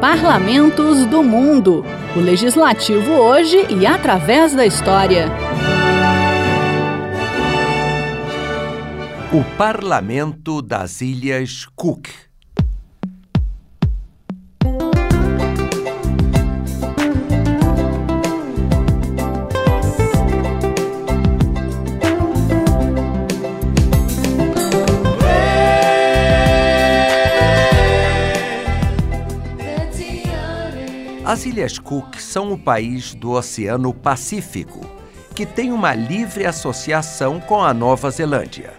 Parlamentos do Mundo. O legislativo hoje e através da história. O Parlamento das Ilhas Cook. As Ilhas Cook são o país do Oceano Pacífico, que tem uma livre associação com a Nova Zelândia.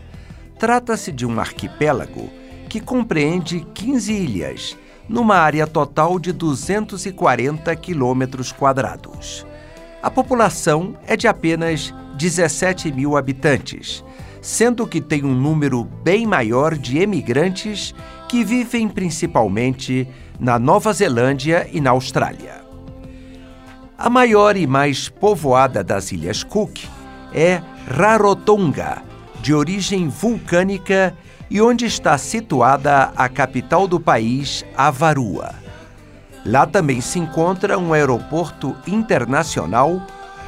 Trata-se de um arquipélago que compreende 15 ilhas, numa área total de 240 quilômetros quadrados. A população é de apenas 17 mil habitantes, sendo que tem um número bem maior de emigrantes que vivem principalmente na Nova Zelândia e na Austrália. A maior e mais povoada das Ilhas Cook é Rarotonga, de origem vulcânica e onde está situada a capital do país, Avarua. Lá também se encontra um aeroporto internacional,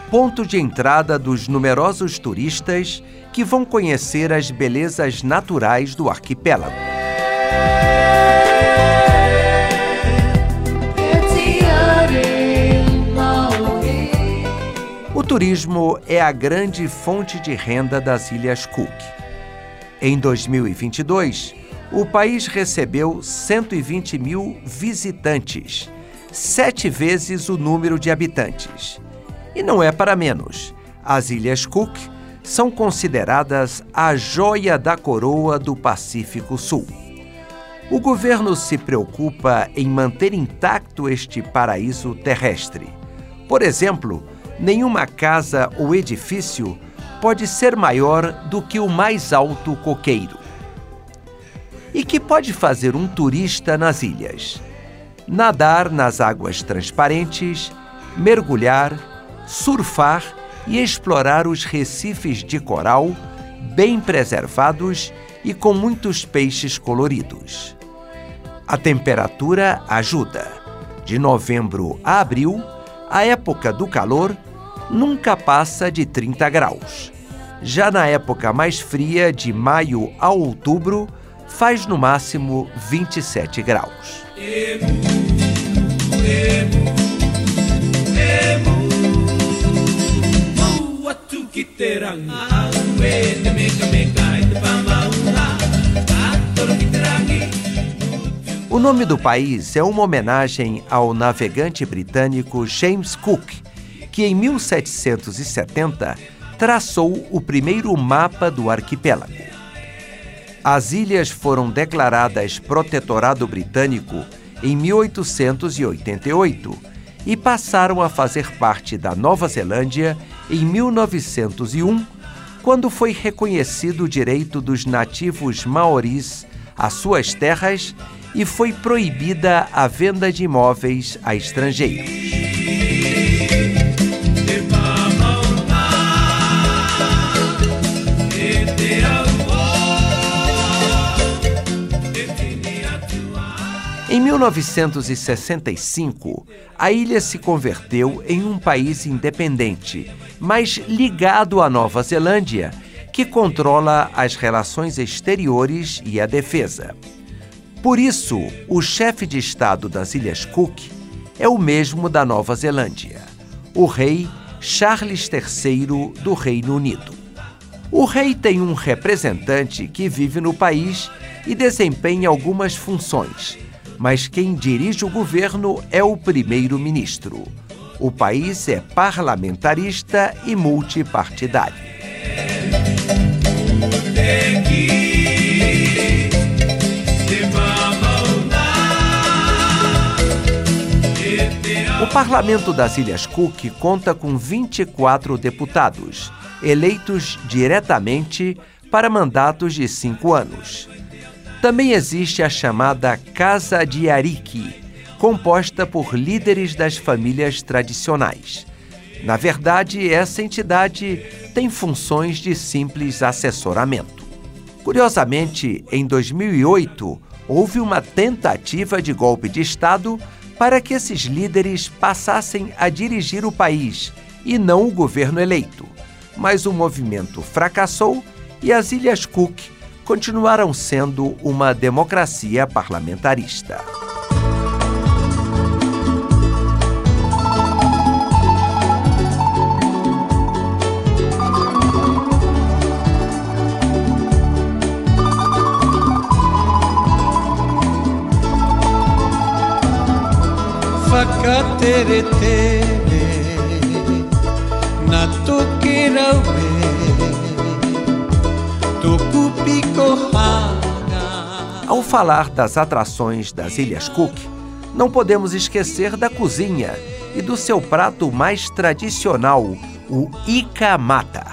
ponto de entrada dos numerosos turistas que vão conhecer as belezas naturais do arquipélago. O turismo é a grande fonte de renda das Ilhas Cook. Em 2022, o país recebeu 120 mil visitantes, sete vezes o número de habitantes. E não é para menos. As Ilhas Cook são consideradas a joia da coroa do Pacífico Sul. O governo se preocupa em manter intacto este paraíso terrestre. Por exemplo, nenhuma casa ou edifício pode ser maior do que o mais alto coqueiro. E que pode fazer um turista nas ilhas? Nadar nas águas transparentes, mergulhar, surfar e explorar os recifes de coral, bem preservados e com muitos peixes coloridos. A temperatura ajuda. De novembro a abril, a época do calor nunca passa de 30 graus. Já na época mais fria, de maio a outubro, faz no máximo 27 graus. O nome do país é uma homenagem ao navegante britânico James Cook, que em 1770 traçou o primeiro mapa do arquipélago. As ilhas foram declaradas protetorado britânico em 1888 e passaram a fazer parte da Nova Zelândia em 1901, quando foi reconhecido o direito dos nativos maoris às suas terras e foi proibida a venda de imóveis a estrangeiros. Em 1965, a ilha se converteu em um país independente, mas ligado à Nova Zelândia, que controla as relações exteriores e a defesa. Por isso, o chefe de Estado das Ilhas Cook é o mesmo da Nova Zelândia, o rei Charles III do Reino Unido. O rei tem um representante que vive no país e desempenha algumas funções, mas quem dirige o governo é o primeiro-ministro. O país é parlamentarista e multipartidário. Parlamento das Ilhas Cook conta com 24 deputados, eleitos diretamente para mandatos de cinco anos. Também existe a chamada Casa de Ariki, composta por líderes das famílias tradicionais. Na verdade, essa entidade tem funções de simples assessoramento. Curiosamente, em 2008, houve uma tentativa de golpe de Estado para que esses líderes passassem a dirigir o país e não o governo eleito. Mas o movimento fracassou e as Ilhas Cook continuaram sendo uma democracia parlamentarista. Ao falar das atrações das Ilhas Cook, não podemos esquecer da cozinha e do seu prato mais tradicional, o ikamata.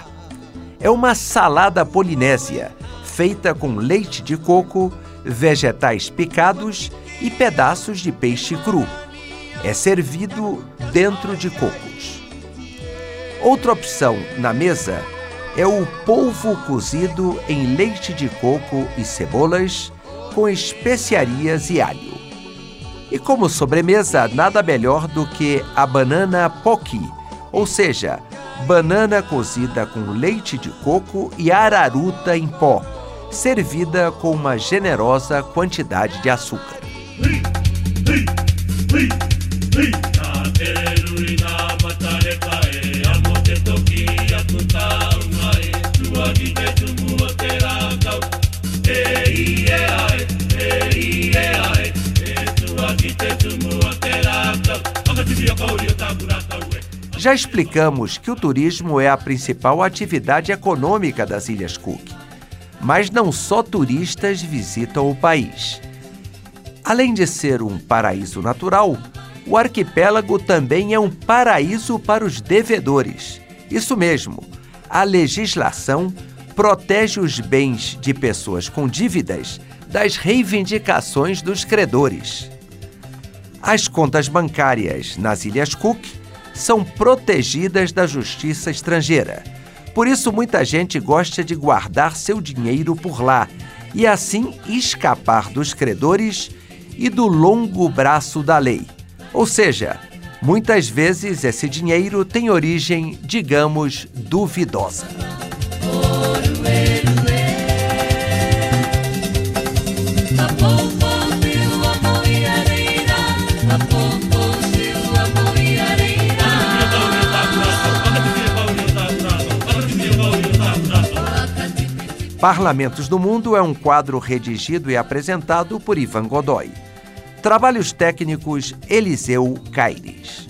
É uma salada polinésia feita com leite de coco, vegetais picados e pedaços de peixe cru. É servido dentro de cocos. Outra opção na mesa é o polvo cozido em leite de coco e cebolas com especiarias e alho. E como sobremesa, nada melhor do que a banana poki, ou seja, banana cozida com leite de coco e araruta em pó, servida com uma generosa quantidade de açúcar. Já explicamos que o turismo é a principal atividade econômica das Ilhas Cook. Mas não só turistas visitam o país. Além de ser um paraíso natural, o arquipélago também é um paraíso para os devedores. Isso mesmo, a legislação protege os bens de pessoas com dívidas das reivindicações dos credores. As contas bancárias nas Ilhas Cook são protegidas da justiça estrangeira. Por isso, muita gente gosta de guardar seu dinheiro por lá e assim escapar dos credores e do longo braço da lei. Ou seja, muitas vezes esse dinheiro tem origem, digamos, duvidosa. Parlamentos do Mundo é um quadro redigido e apresentado por Ivan Godoy. Trabalhos técnicos Eliseu Caires.